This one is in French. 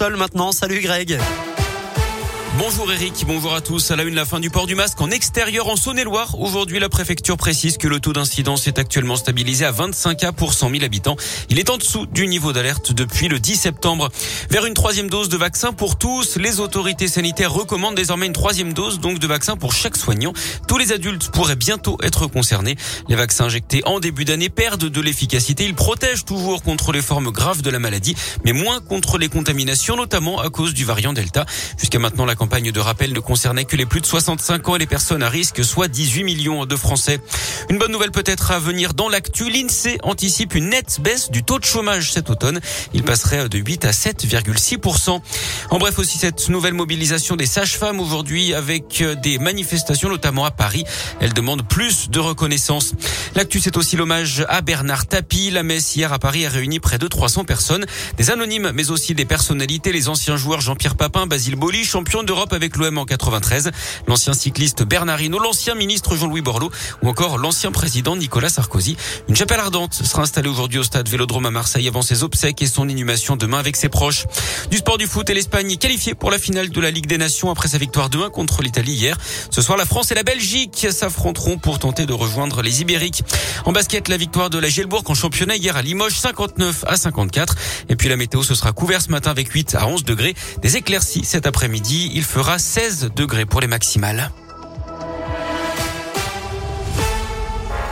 Seul maintenant, salut Greg. Bonjour Eric, bonjour à tous. À la une, la fin du port du masque en extérieur en Saône-et-Loire. Aujourd'hui, la préfecture précise que le taux d'incidence est actuellement stabilisé à 25 cas pour 100 000 habitants. Il est en dessous du niveau d'alerte depuis le 10 septembre. Vers une troisième dose de vaccin pour tous, les autorités sanitaires recommandent désormais une troisième dose donc de vaccin pour chaque soignant. Tous les adultes pourraient bientôt être concernés. Les vaccins injectés en début d'année perdent de l'efficacité. Ils protègent toujours contre les formes graves de la maladie, mais moins contre les contaminations, notamment à cause du variant Delta. Jusqu'à maintenant, la campagne de rappel ne concernait que les plus de 65 ans et les personnes à risque, soit 18 millions de Français. Une bonne nouvelle peut-être à venir dans l'actu. L'INSEE anticipe une nette baisse du taux de chômage cet automne. Il passerait de 8 à 7,6%. En bref, aussi cette nouvelle mobilisation des sages-femmes aujourd'hui avec des manifestations, notamment à Paris. Elles demandent plus de reconnaissance. L'actu, c'est aussi l'hommage à Bernard Tapie. La messe hier à Paris a réuni près de 300 personnes, des anonymes, mais aussi des personnalités, les anciens joueurs Jean-Pierre Papin, Basile Boli, champion d'Europe avec l'OM en 93, l'ancien cycliste Bernard Hinault, l'ancien ministre Jean-Louis Borloo ou encore l'ancien président Nicolas Sarkozy. Une chapelle ardente sera installée aujourd'hui au stade Vélodrome à Marseille avant ses obsèques et son inhumation demain avec ses proches. Du sport du foot et l'Espagne qualifiée pour la finale de la Ligue des Nations après sa victoire 2-1 contre l'Italie hier. Ce soir, la France et la Belgique s'affronteront pour tenter de rejoindre les Ibériques. En basket, la victoire de la Gielbourg en championnat hier à Limoges 59 à 54. Et puis la météo, ce sera couvert ce matin avec 8 à 11 degrés. Des éclaircies cet après-midi. Il fera 16 degrés pour les maximales.